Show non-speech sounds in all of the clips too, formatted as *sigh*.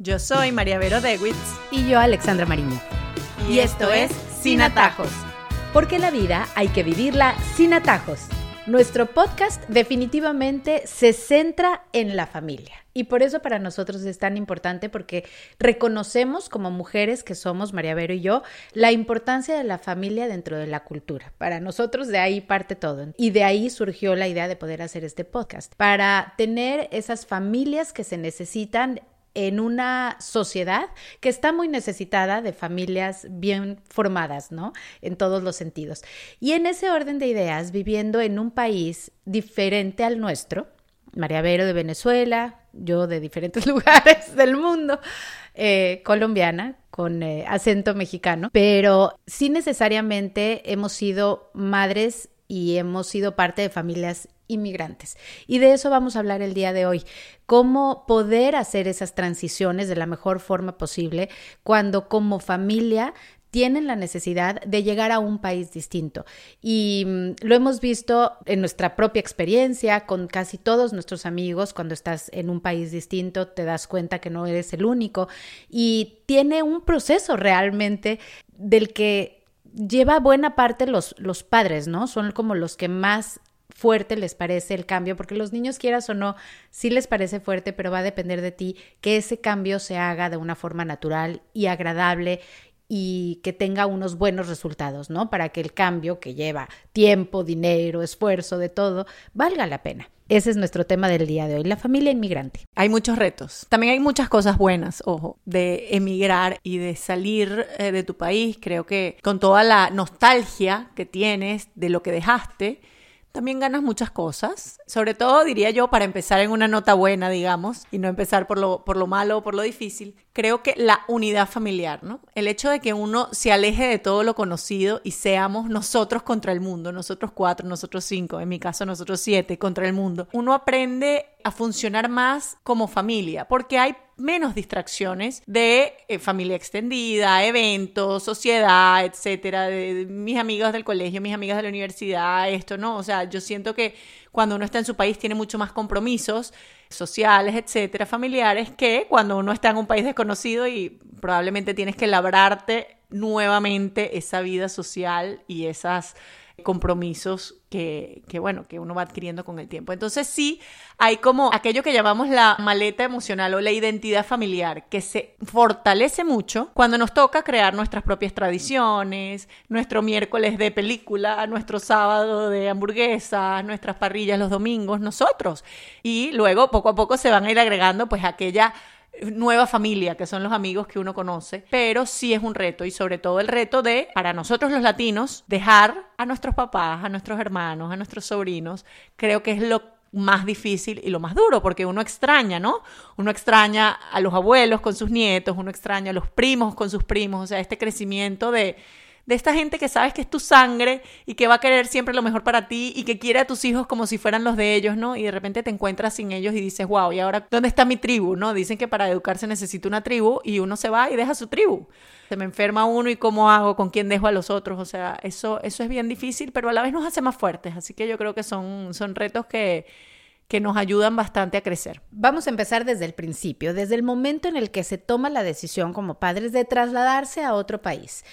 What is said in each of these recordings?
Yo soy María Vero Dewitz. Y yo, Alexandra Mariño. Y, esto es Sin Atajos. Porque la vida hay que vivirla sin atajos. Nuestro podcast definitivamente se centra en la familia. Y por eso para nosotros es tan importante porque reconocemos como mujeres que somos, María Vero y yo, la importancia de la familia dentro de la cultura. Para nosotros de ahí parte todo. Y de ahí surgió la idea de poder hacer este podcast. Para tener esas familias que se necesitan en una sociedad que está muy necesitada de familias bien formadas, ¿no? En todos los sentidos. Y en ese orden de ideas, viviendo en un país diferente al nuestro, María Vero de Venezuela, yo de diferentes *laughs* lugares del mundo, eh, colombiana, con eh, acento mexicano, pero sí necesariamente hemos sido madres y hemos sido parte de familias inmigrantes. Y de eso vamos a hablar el día de hoy, cómo poder hacer esas transiciones de la mejor forma posible cuando como familia tienen la necesidad de llegar a un país distinto. Y mm, lo hemos visto en nuestra propia experiencia con casi todos nuestros amigos. Cuando estás en un país distinto, te das cuenta que no eres el único. Y tiene un proceso realmente del que lleva buena parte los, los padres, ¿no? Son como los que más fuerte les parece el cambio, porque los niños quieras o no, sí les parece fuerte, pero va a depender de ti que ese cambio se haga de una forma natural y agradable y que tenga unos buenos resultados, ¿no? Para que el cambio que lleva tiempo, dinero, esfuerzo, de todo, valga la pena. Ese es nuestro tema del día de hoy, la familia inmigrante. Hay muchos retos. También hay muchas cosas buenas, ojo, de emigrar y de salir eh, de tu país. Creo que con toda la nostalgia que tienes de lo que dejaste, también ganas muchas cosas. Sobre todo, diría yo, para empezar en una nota buena, digamos, y no empezar por lo, por lo malo o por lo difícil, creo que la unidad familiar, ¿no? El hecho de que uno se aleje de todo lo conocido y seamos nosotros contra el mundo, nosotros cuatro, nosotros cinco, en mi caso nosotros siete, contra el mundo. Uno aprende a funcionar más como familia, porque hay menos distracciones de eh, familia extendida, eventos, sociedad, etcétera, de, mis amigas del colegio, mis amigas de la universidad, esto, ¿no? O sea, yo siento que cuando uno está en su país tiene mucho más compromisos sociales, etcétera, familiares, que cuando uno está en un país desconocido y probablemente tienes que labrarte nuevamente esa vida social y esas compromisos que, que, bueno, que uno va adquiriendo con el tiempo. Entonces sí, hay como aquello que llamamos la maleta emocional o la identidad familiar, que se fortalece mucho cuando nos toca crear nuestras propias tradiciones, nuestro miércoles de película, nuestro sábado de hamburguesas, nuestras parrillas los domingos, nosotros. Y luego poco a poco se van a ir agregando pues aquella nueva familia, que son los amigos que uno conoce, pero sí es un reto y sobre todo el reto de, para nosotros los latinos, dejar a nuestros papás, a nuestros hermanos, a nuestros sobrinos, creo que es lo más difícil y lo más duro, porque uno extraña, ¿no? Uno extraña a los abuelos con sus nietos, uno extraña a los primos con sus primos, o sea, este crecimiento de de esta gente que sabes que es tu sangre y que va a querer siempre lo mejor para ti y que quiere a tus hijos como si fueran los de ellos, ¿no? Y de repente te encuentras sin ellos y dices, wow, ¿y ahora dónde está mi tribu, no? Dicen que para educarse necesita una tribu y uno se va y deja su tribu. Se me enferma uno y cómo hago, con quién dejo a los otros, o sea, eso, eso es bien difícil, pero a la vez nos hace más fuertes, así que yo creo que son, son retos que que nos ayudan bastante a crecer. Vamos a empezar desde el principio, desde el momento en el que se toma la decisión como padres de trasladarse a otro país.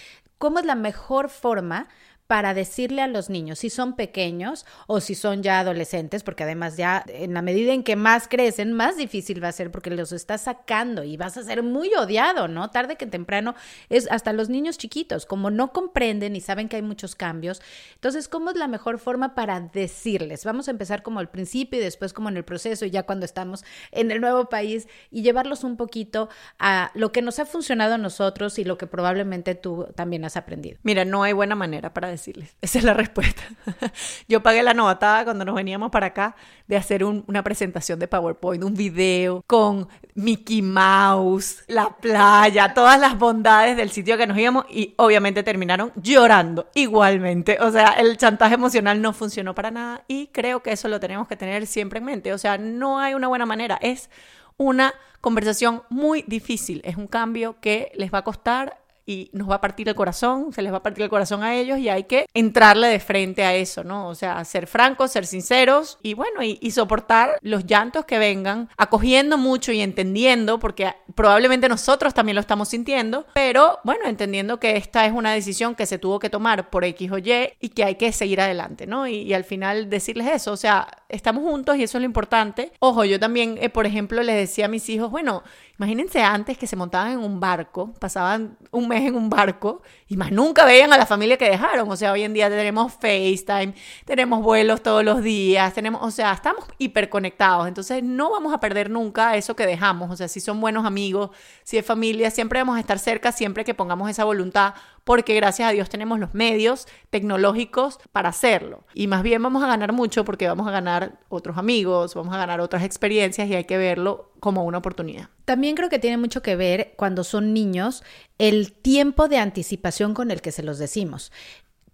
¿Cómo es la mejor forma para decirle a los niños si son pequeños o si son ya adolescentes, porque además ya en la medida en que más crecen, más difícil va a ser porque los estás sacando y vas a ser muy odiado, ¿no? Tarde que temprano es hasta los niños chiquitos, como no comprenden y saben que hay muchos cambios. Entonces, ¿cómo es la mejor forma para decirles? Vamos a empezar como al principio y después como en el proceso, ya cuando estamos en el nuevo país y llevarlos un poquito a lo que nos ha funcionado a nosotros y lo que probablemente tú también has aprendido. Mira, no hay buena manera para decirles. Esa es la respuesta. *laughs* Yo pagué la nota cuando nos veníamos para acá de hacer una presentación de PowerPoint, un video con Mickey Mouse, la playa, todas las bondades del sitio que nos íbamos y obviamente terminaron llorando igualmente. O sea, el chantaje emocional no funcionó para nada y creo que eso lo tenemos que tener siempre en mente. O sea, no hay una buena manera. Es una conversación muy difícil. Es un cambio que les va a costar y nos va a partir el corazón, se les va a partir el corazón a ellos y hay que entrarle de frente a eso, ¿no? O sea, ser francos, ser sinceros y bueno, y, soportar los llantos que vengan, acogiendo mucho y entendiendo, porque probablemente nosotros también lo estamos sintiendo, pero bueno, entendiendo que esta es una decisión que se tuvo que tomar por X o Y y que hay que seguir adelante, ¿no? Y, y al final decirles eso, o sea, estamos juntos y eso es lo importante. Ojo, yo también, eh, por ejemplo, les decía a mis hijos, bueno, imagínense antes que se montaban en un barco, pasaban un mes en un barco y más nunca veían a la familia que dejaron. O sea, hoy en día tenemos FaceTime, tenemos vuelos todos los días, tenemos, o sea, estamos hiperconectados. Entonces no vamos a perder nunca eso que dejamos. O sea, si son buenos amigos, si es familia, siempre vamos a estar cerca, siempre que pongamos esa voluntad porque gracias a Dios tenemos los medios tecnológicos para hacerlo. Y más bien vamos a ganar mucho porque vamos a ganar otros amigos, vamos a ganar otras experiencias y hay que verlo como una oportunidad. También creo que tiene mucho que ver cuando son niños el tiempo de anticipación con el que se los decimos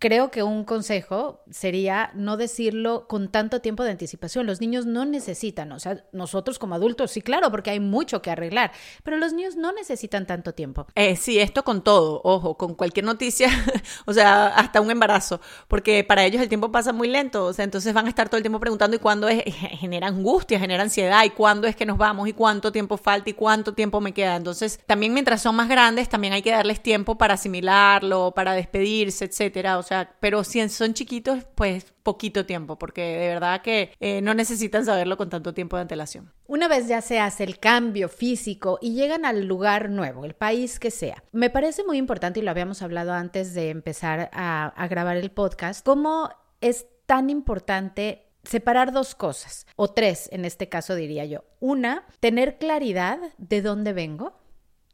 creo que un consejo sería no decirlo con tanto tiempo de anticipación. Los niños no necesitan, o sea, nosotros como adultos, sí, claro, porque hay mucho que arreglar, pero los niños no necesitan tanto tiempo. Eh, sí, esto con todo, ojo, con cualquier noticia, *laughs* o sea, hasta un embarazo, porque para ellos el tiempo pasa muy lento, o sea, entonces van a estar todo el tiempo preguntando y cuándo es, genera angustia, genera ansiedad, y cuándo es que nos vamos, y cuánto tiempo falta, y cuánto tiempo me queda. Entonces, también mientras son más grandes, también hay que darles tiempo para asimilarlo, para despedirse, etcétera. O sea, pero si son chiquitos, pues poquito tiempo, porque de verdad que eh, no necesitan saberlo con tanto tiempo de antelación. Una vez ya se hace el cambio físico y llegan al lugar nuevo, el país que sea, me parece muy importante, y lo habíamos hablado antes de empezar a, a grabar el podcast, cómo es tan importante separar dos cosas, o tres en este caso diría yo. Una, tener claridad de dónde vengo.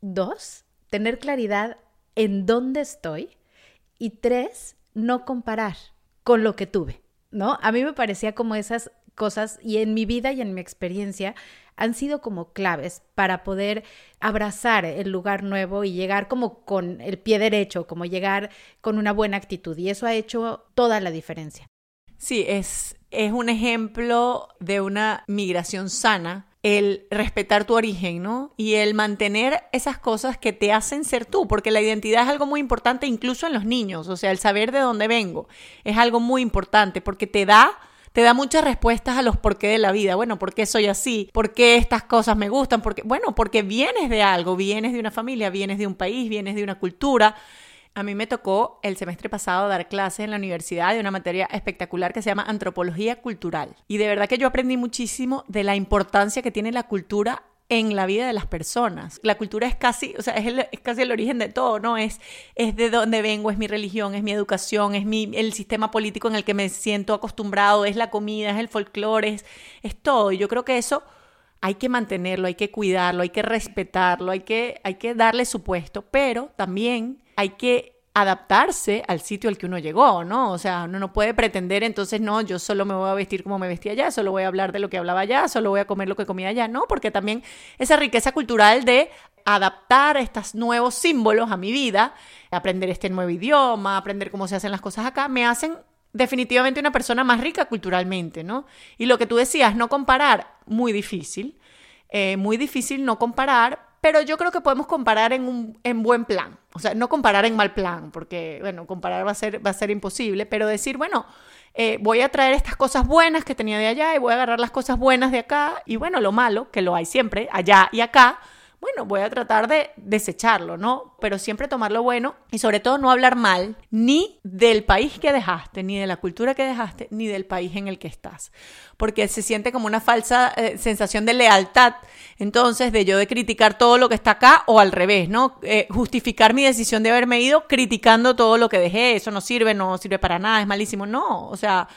Dos, tener claridad en dónde estoy. Y tres, no comparar con lo que tuve, ¿no? A mí me parecía como esas cosas y en mi vida y en mi experiencia han sido como claves para poder abrazar el lugar nuevo y llegar como con el pie derecho, como llegar con una buena actitud y eso ha hecho toda la diferencia. Sí, es, es un ejemplo de una migración sana el respetar tu origen, ¿no? Y el mantener esas cosas que te hacen ser tú, porque la identidad es algo muy importante incluso en los niños, o sea, el saber de dónde vengo es algo muy importante porque te da te da muchas respuestas a los por qué de la vida. Bueno, ¿por qué soy así? ¿Por qué estas cosas me gustan? Porque, bueno, porque vienes de algo, vienes de una familia, vienes de un país, vienes de una cultura. A mí me tocó el semestre pasado dar clases en la universidad de una materia espectacular que se llama antropología cultural. Y de verdad que yo aprendí muchísimo de la importancia que tiene la cultura en la vida de las personas. La cultura es casi, o sea, es, el, es, casi el origen de todo, ¿no? Es, es de dónde vengo, es mi religión, es mi educación, es mi, el sistema político en el que me siento acostumbrado, es la comida, es el folclore, es, es todo. Y yo creo que eso hay que mantenerlo, hay que cuidarlo, hay que respetarlo, hay que, hay que darle su puesto, pero también hay que adaptarse al sitio al que uno llegó, ¿no? O sea, uno no puede pretender entonces, no, yo solo me voy a vestir como me vestía allá, solo voy a hablar de lo que hablaba allá, solo voy a comer lo que comía allá, no, porque también esa riqueza cultural de adaptar estos nuevos símbolos a mi vida, aprender este nuevo idioma, aprender cómo se hacen las cosas acá, me hacen definitivamente una persona más rica culturalmente, ¿no? Y lo que tú decías, no comparar, muy difícil, eh, muy difícil no comparar, pero yo creo que podemos comparar en un en buen plan. O sea, no comparar en mal plan, porque, bueno, comparar va a ser, va a ser imposible, pero decir, bueno, eh, voy a traer estas cosas buenas que tenía de allá y voy a agarrar las cosas buenas de acá y, bueno, lo malo, que lo hay siempre, allá y acá, bueno, voy a tratar de desecharlo, ¿no? Pero siempre tomar lo bueno y sobre todo no hablar mal ni del país que dejaste, ni de la cultura que dejaste, ni del país en el que estás. Porque se siente como una falsa eh, sensación de lealtad, entonces, de yo de criticar todo lo que está acá o al revés, ¿no? Eh, justificar mi decisión de haberme ido criticando todo lo que dejé, eso no sirve, no sirve para nada, es malísimo, no, o sea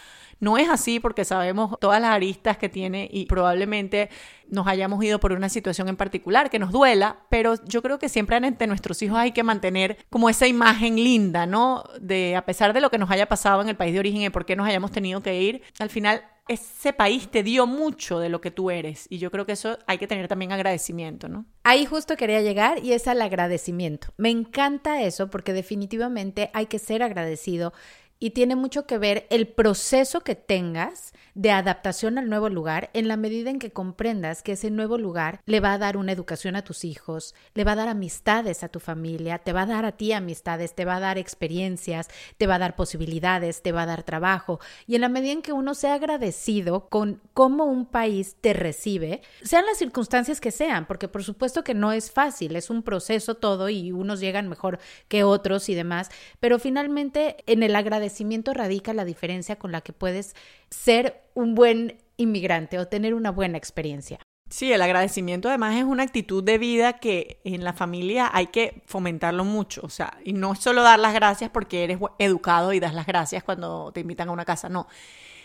no es así porque sabemos todas las aristas que tiene y probablemente nos hayamos ido por una situación en particular que nos duela, pero yo creo que siempre ante nuestros hijos hay que mantener como esa imagen linda, ¿no? De a pesar de lo que nos haya pasado en el país de origen y por qué nos hayamos tenido que ir, al final ese país te dio mucho de lo que tú eres y yo creo que eso hay que tener también agradecimiento, ¿no? Ahí justo quería llegar y es al agradecimiento. Me encanta eso porque definitivamente hay que ser agradecido y tiene mucho que ver el proceso que tengas de adaptación al nuevo lugar en la medida en que comprendas que ese nuevo lugar le va a dar una educación a tus hijos, le va a dar amistades a tu familia, te va a dar a ti amistades, te va a dar experiencias, te va a dar posibilidades, te va a dar trabajo. Y en la medida en que uno sea agradecido con cómo un país te recibe, sean las circunstancias que sean, porque por supuesto que no es fácil, es un proceso todo y unos llegan mejor que otros y demás, pero finalmente en el agradecimiento radica la diferencia con la que puedes ser un buen inmigrante o tener una buena experiencia. Sí, el agradecimiento además es una actitud de vida que en la familia hay que fomentarlo mucho, o sea, y no solo dar las gracias porque eres educado y das las gracias cuando te invitan a una casa, no.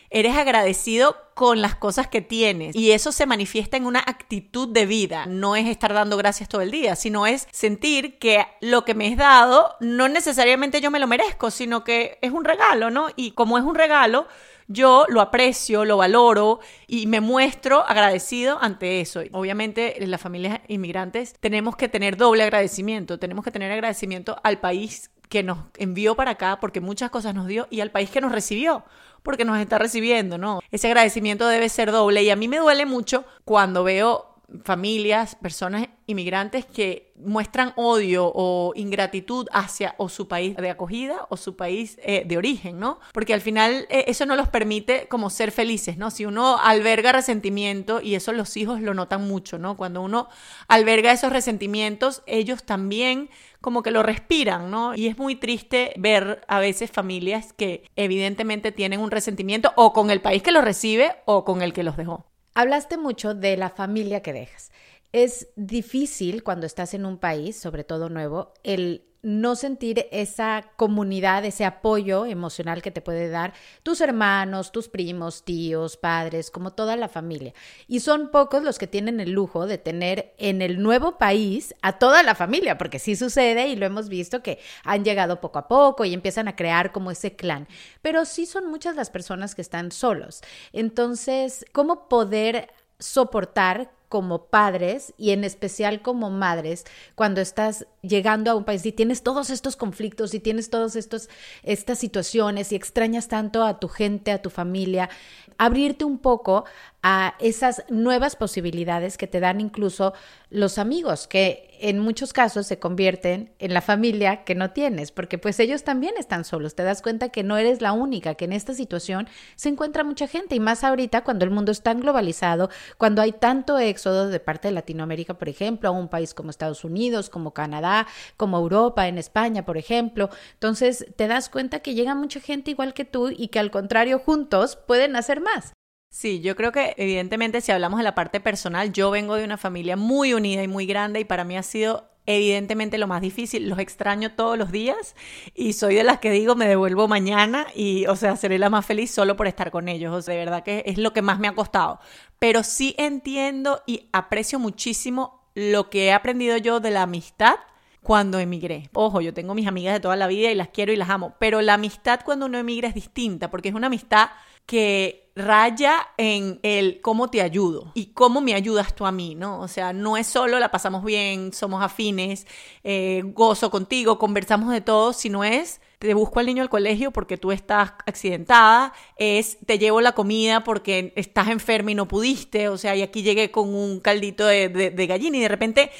Eres agradecido con las cosas que tienes y eso se manifiesta en una actitud de vida. No es estar dando gracias todo el día, sino es sentir que lo que me es dado no necesariamente yo me lo merezco, sino que es un regalo, ¿no? Y como es un regalo, yo lo aprecio, lo valoro y me muestro agradecido ante eso. Obviamente, en las familias inmigrantes tenemos que tener doble agradecimiento. Tenemos que tener agradecimiento al país que nos envió para acá porque muchas cosas nos dio y al país que nos recibió porque nos está recibiendo, ¿no? Ese agradecimiento debe ser doble y a mí me duele mucho cuando veo familias, personas inmigrantes que muestran odio o ingratitud hacia o su país de acogida o su país eh, de origen, ¿no? Porque al final eh, eso no los permite como ser felices, ¿no? Si uno alberga resentimiento, y eso los hijos lo notan mucho, ¿no? Cuando uno alberga esos resentimientos, ellos también como que lo respiran, ¿no? Y es muy triste ver a veces familias que evidentemente tienen un resentimiento o con el país que los recibe o con el que los dejó. Hablaste mucho de la familia que dejas. Es difícil cuando estás en un país, sobre todo nuevo, el no sentir esa comunidad, ese apoyo emocional que te puede dar tus hermanos, tus primos, tíos, padres, como toda la familia. Y son pocos los que tienen el lujo de tener en el nuevo país a toda la familia, porque sí sucede y lo hemos visto que han llegado poco a poco y empiezan a crear como ese clan. Pero sí son muchas las personas que están solos. Entonces, ¿cómo poder soportar como padres y en especial como madres cuando estás llegando a un país y tienes todos estos conflictos y tienes todas estas situaciones y extrañas tanto a tu gente, a tu familia, abrirte un poco a esas nuevas posibilidades que te dan incluso los amigos, que en muchos casos se convierten en la familia que no tienes, porque pues ellos también están solos. Te das cuenta que no eres la única, que en esta situación se encuentra mucha gente y más ahorita cuando el mundo es tan globalizado, cuando hay tanto éxodo de parte de Latinoamérica, por ejemplo, a un país como Estados Unidos, como Canadá, como Europa, en España, por ejemplo. Entonces te das cuenta que llega mucha gente igual que tú y que al contrario juntos pueden hacer más. Sí, yo creo que evidentemente si hablamos de la parte personal, yo vengo de una familia muy unida y muy grande y para mí ha sido evidentemente lo más difícil. Los extraño todos los días y soy de las que digo me devuelvo mañana y, o sea, seré la más feliz solo por estar con ellos. O sea, de verdad que es lo que más me ha costado. Pero sí entiendo y aprecio muchísimo lo que he aprendido yo de la amistad cuando emigré. Ojo, yo tengo mis amigas de toda la vida y las quiero y las amo, pero la amistad cuando uno emigra es distinta porque es una amistad que raya en el cómo te ayudo y cómo me ayudas tú a mí, ¿no? O sea, no es solo la pasamos bien, somos afines, eh, gozo contigo, conversamos de todo, sino es te busco al niño al colegio porque tú estás accidentada, es te llevo la comida porque estás enferma y no pudiste, o sea, y aquí llegué con un caldito de, de gallina y de repente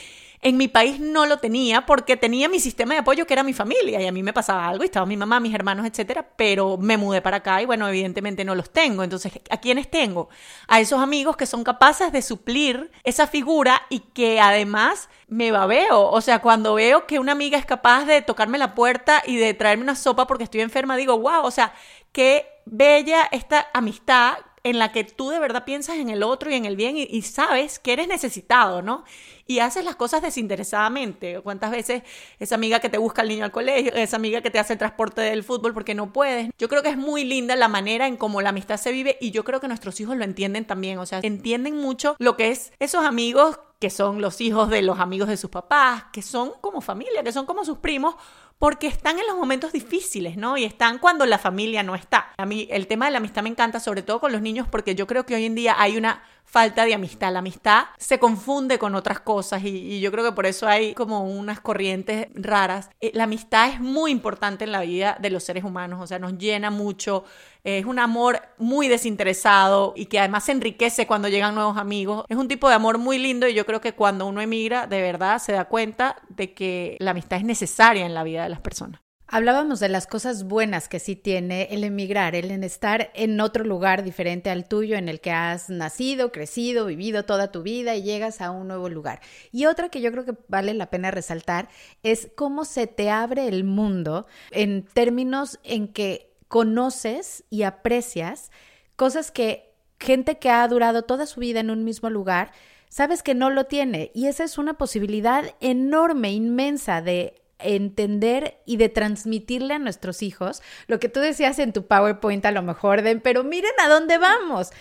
en mi país no lo tenía porque tenía mi sistema de apoyo que era mi familia y a mí me pasaba algo y estaba mi mamá, mis hermanos, etcétera, pero me mudé para acá y bueno, evidentemente no los tengo. Entonces, ¿a quiénes tengo? A esos amigos que son capaces de suplir esa figura y que además me babeo. O sea, cuando veo que una amiga es capaz de tocarme la puerta y de traerme una sopa porque estoy enferma, digo, wow, o sea, qué bella esta amistad en la que tú de verdad piensas en el otro y en el bien y, sabes que eres necesitado, ¿no? Y haces las cosas desinteresadamente. ¿Cuántas veces esa amiga que te busca al niño al colegio, esa amiga que te hace el transporte del fútbol porque no puedes? Yo creo que es muy linda la manera en cómo la amistad se vive y yo creo que nuestros hijos lo entienden también. O sea, entienden mucho lo que es esos amigos que son los hijos de los amigos de sus papás, que son como familia, que son como sus primos, porque están en los momentos difíciles, ¿no? Y están cuando la familia no está. A mí el tema de la amistad me encanta, sobre todo con los niños, porque yo creo que hoy en día hay una falta de amistad. La amistad se confunde con otras cosas y, yo creo que por eso hay como unas corrientes raras. Eh, la amistad es muy importante en la vida de los seres humanos, o sea, nos llena mucho, es un amor muy desinteresado y que además se enriquece cuando llegan nuevos amigos. Es un tipo de amor muy lindo y yo creo que cuando uno emigra, de verdad se da cuenta de que la amistad es necesaria en la vida de las personas. Hablábamos de las cosas buenas que sí tiene el emigrar, el estar en otro lugar diferente al tuyo, en el que has nacido, crecido, vivido toda tu vida y llegas a un nuevo lugar. Y otra que yo creo que vale la pena resaltar es cómo se te abre el mundo en términos en que conoces y aprecias cosas que gente que ha durado toda su vida en un mismo lugar, sabes que no lo tiene. Y esa es una posibilidad enorme, inmensa de entender y de transmitirle a nuestros hijos lo que tú decías en tu PowerPoint a lo mejor, de, pero miren a dónde vamos.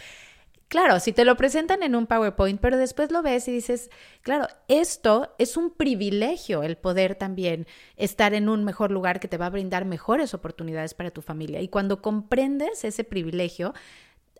Claro, si te lo presentan en un PowerPoint, pero después lo ves y dices, claro, esto es un privilegio el poder también estar en un mejor lugar que te va a brindar mejores oportunidades para tu familia. Y cuando comprendes ese privilegio,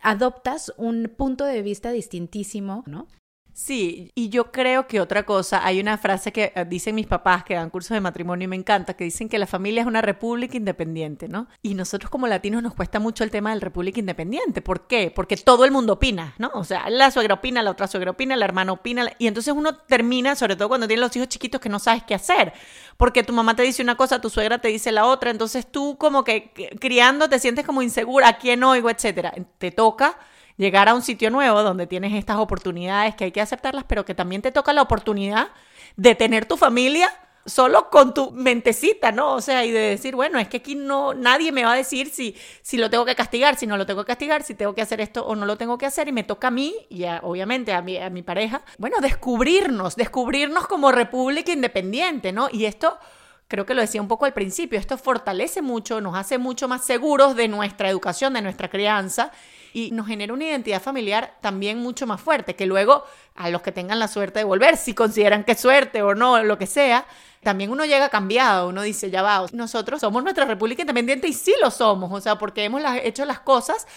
adoptas un punto de vista distintísimo, ¿no? Sí, y yo creo que otra cosa, hay una frase que eh, dicen mis papás que dan cursos de matrimonio y me encanta, que dicen que la familia es una república independiente, ¿no? Y nosotros como latinos nos cuesta mucho el tema del república independiente. ¿Por qué? Porque todo el mundo opina, ¿no? O sea, la suegra opina, la otra suegra opina, la hermana opina, y entonces uno termina, sobre todo cuando tienes los hijos chiquitos, que no sabes qué hacer, porque tu mamá te dice una cosa, tu suegra te dice la otra, entonces tú como que criando te sientes como insegura, a quién oigo, etcétera. Te toca llegar a un sitio nuevo donde tienes estas oportunidades que hay que aceptarlas, pero que también te toca la oportunidad de tener tu familia solo con tu mentecita, ¿no? O sea, y de decir, bueno, es que aquí no, nadie me va a decir si, si lo tengo que castigar, si no lo tengo que castigar, si tengo que hacer esto o no lo tengo que hacer, y me toca a mí y obviamente a mi, a mi pareja, bueno, descubrirnos, descubrirnos como república independiente, ¿no? Y esto creo que lo decía un poco al principio, esto fortalece mucho, nos hace mucho más seguros de nuestra educación, de nuestra crianza y nos genera una identidad familiar también mucho más fuerte, que luego a los que tengan la suerte de volver, si consideran que es suerte o no, lo que sea, también uno llega cambiado, uno dice, ya va, nosotros somos nuestra República Independiente y sí lo somos, o sea, porque hemos hecho las cosas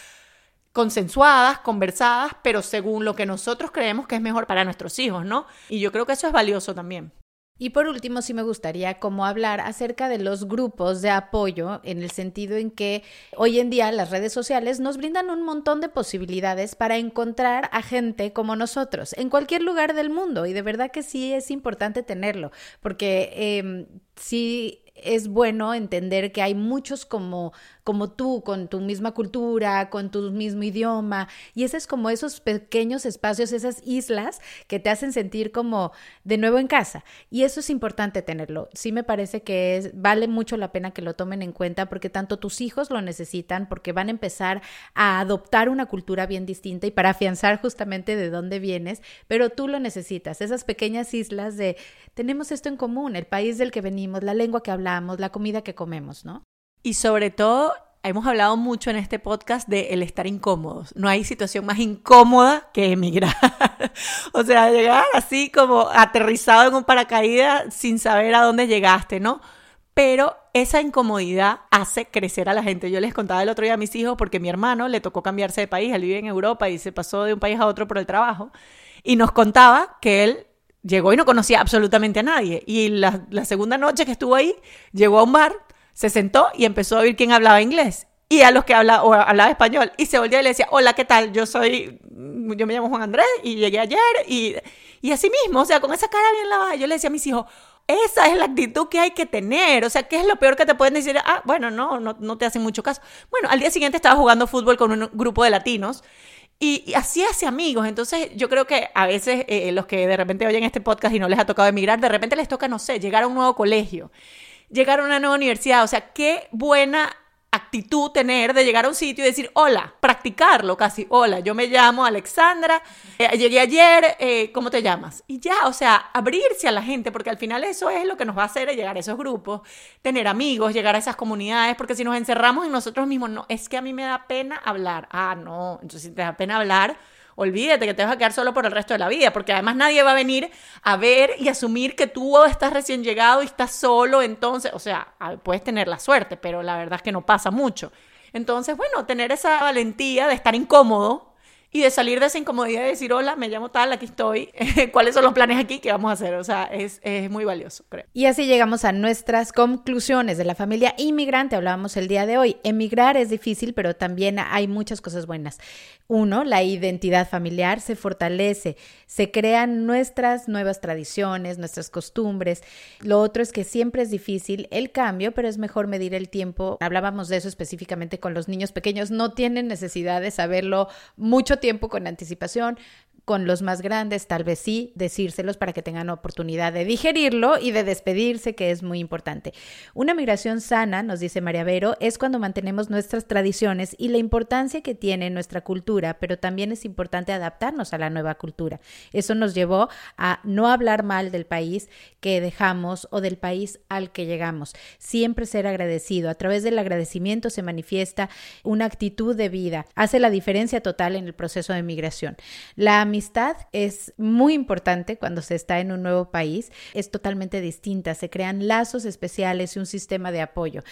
consensuadas, conversadas, pero según lo que nosotros creemos que es mejor para nuestros hijos, ¿no? Y yo creo que eso es valioso también. Y por último, sí me gustaría como hablar acerca de los grupos de apoyo, en el sentido en que hoy en día las redes sociales nos brindan un montón de posibilidades para encontrar a gente como nosotros en cualquier lugar del mundo. Y de verdad que sí es importante tenerlo, porque eh, sí es bueno entender que hay muchos como, como tú, con tu misma cultura, con tu mismo idioma, y ese es como esos pequeños espacios, esas islas que te hacen sentir como de nuevo en casa. Y eso es importante tenerlo. Sí me parece que es, vale mucho la pena que lo tomen en cuenta porque tanto tus hijos lo necesitan, porque van a empezar a adoptar una cultura bien distinta y para afianzar justamente de dónde vienes, pero tú lo necesitas, esas pequeñas islas de tenemos esto en común, el país del que venimos, la lengua que hablamos, la comida que comemos, ¿no? Y sobre todo, hemos hablado mucho en este podcast de el estar incómodos. No hay situación más incómoda que emigrar. *laughs* o sea, llegar así como aterrizado en un paracaídas sin saber a dónde llegaste, ¿no? Pero esa incomodidad hace crecer a la gente. Yo les contaba el otro día a mis hijos porque mi hermano le tocó cambiarse de país, él vive en Europa y se pasó de un país a otro por el trabajo. Y nos contaba que él llegó y no conocía absolutamente a nadie. Y la, segunda noche que estuvo ahí, llegó a un bar, se sentó y empezó a oír quién hablaba inglés. Y a los que habla, o hablaba español. Y se volvió y le decía, hola, ¿qué tal? Yo soy, yo me llamo Juan Andrés y llegué ayer. Y, y así mismo, o sea, con esa cara bien lavada, yo le decía a mis hijos, esa es la actitud que hay que tener. O sea, ¿qué es lo peor que te pueden decir? Ah, bueno, no, no, no te hacen mucho caso. Bueno, al día siguiente estaba jugando fútbol con un grupo de latinos y, así hace amigos. Entonces, yo creo que a veces eh, los que de repente oyen este podcast y no les ha tocado emigrar, de repente les toca, no sé, llegar a un nuevo colegio, llegar a una nueva universidad. O sea, qué buena actitud tener de llegar a un sitio y decir, hola, practicarlo casi, hola, yo me llamo Alexandra, eh, llegué ayer, eh, ¿cómo te llamas? Y ya, o sea, abrirse a la gente, porque al final eso es lo que nos va a hacer llegar a esos grupos, tener amigos, llegar a esas comunidades, porque si nos encerramos en nosotros mismos, no, es que a mí me da pena hablar, ah, no, entonces si te da pena hablar, olvídate que te vas a quedar solo por el resto de la vida, porque además nadie va a venir a ver y asumir que tú estás recién llegado y estás solo, entonces, o sea, puedes tener la suerte, pero la verdad es que no pasa mucho. Entonces, bueno, tener esa valentía de estar incómodo y de salir de esa incomodidad y decir, hola, me llamo tal, aquí estoy, *laughs* cuáles son los planes aquí, qué vamos a hacer. O sea, es, es muy valioso, creo. Y así llegamos a nuestras conclusiones de la familia inmigrante. Hablábamos el día de hoy. Emigrar es difícil, pero también hay muchas cosas buenas. Uno, la identidad familiar se fortalece, se crean nuestras nuevas tradiciones, nuestras costumbres. Lo otro es que siempre es difícil el cambio, pero es mejor medir el tiempo. Hablábamos de eso específicamente con los niños pequeños. No tienen necesidad de saberlo mucho tiempo con anticipación. Con los más grandes, tal vez sí, decírselos para que tengan oportunidad de digerirlo y de despedirse, que es muy importante. Una migración sana, nos dice María Vero, es cuando mantenemos nuestras tradiciones y la importancia que tiene nuestra cultura, pero también es importante adaptarnos a la nueva cultura. Eso nos llevó a no hablar mal del país que dejamos o del país al que llegamos. Siempre ser agradecido. A través del agradecimiento se manifiesta una actitud de vida. Hace la diferencia total en el proceso de migración. La amistad es muy importante cuando se está en un nuevo país, es totalmente distinta, se crean lazos especiales y un sistema de apoyo.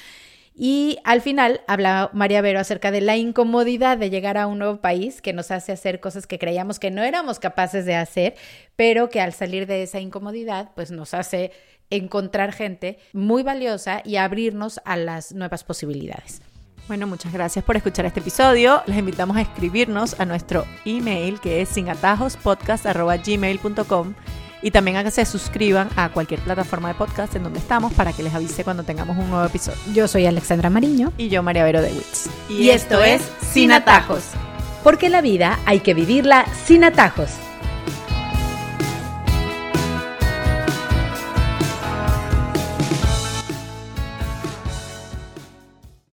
Y al final habla María Vero acerca de la incomodidad de llegar a un nuevo país que nos hace hacer cosas que creíamos que no éramos capaces de hacer, pero que al salir de esa incomodidad, pues nos hace encontrar gente muy valiosa y abrirnos a las nuevas posibilidades. Bueno, muchas gracias por escuchar este episodio. Les invitamos a escribirnos a nuestro email que es sinatajospodcast.gmail.com y también a que se suscriban a cualquier plataforma de podcast en donde estamos para que les avise cuando tengamos un nuevo episodio. Yo soy Alexandra Mariño. Y yo María Vero de Witz. Y, esto es Sin Atajos. Porque la vida hay que vivirla sin atajos.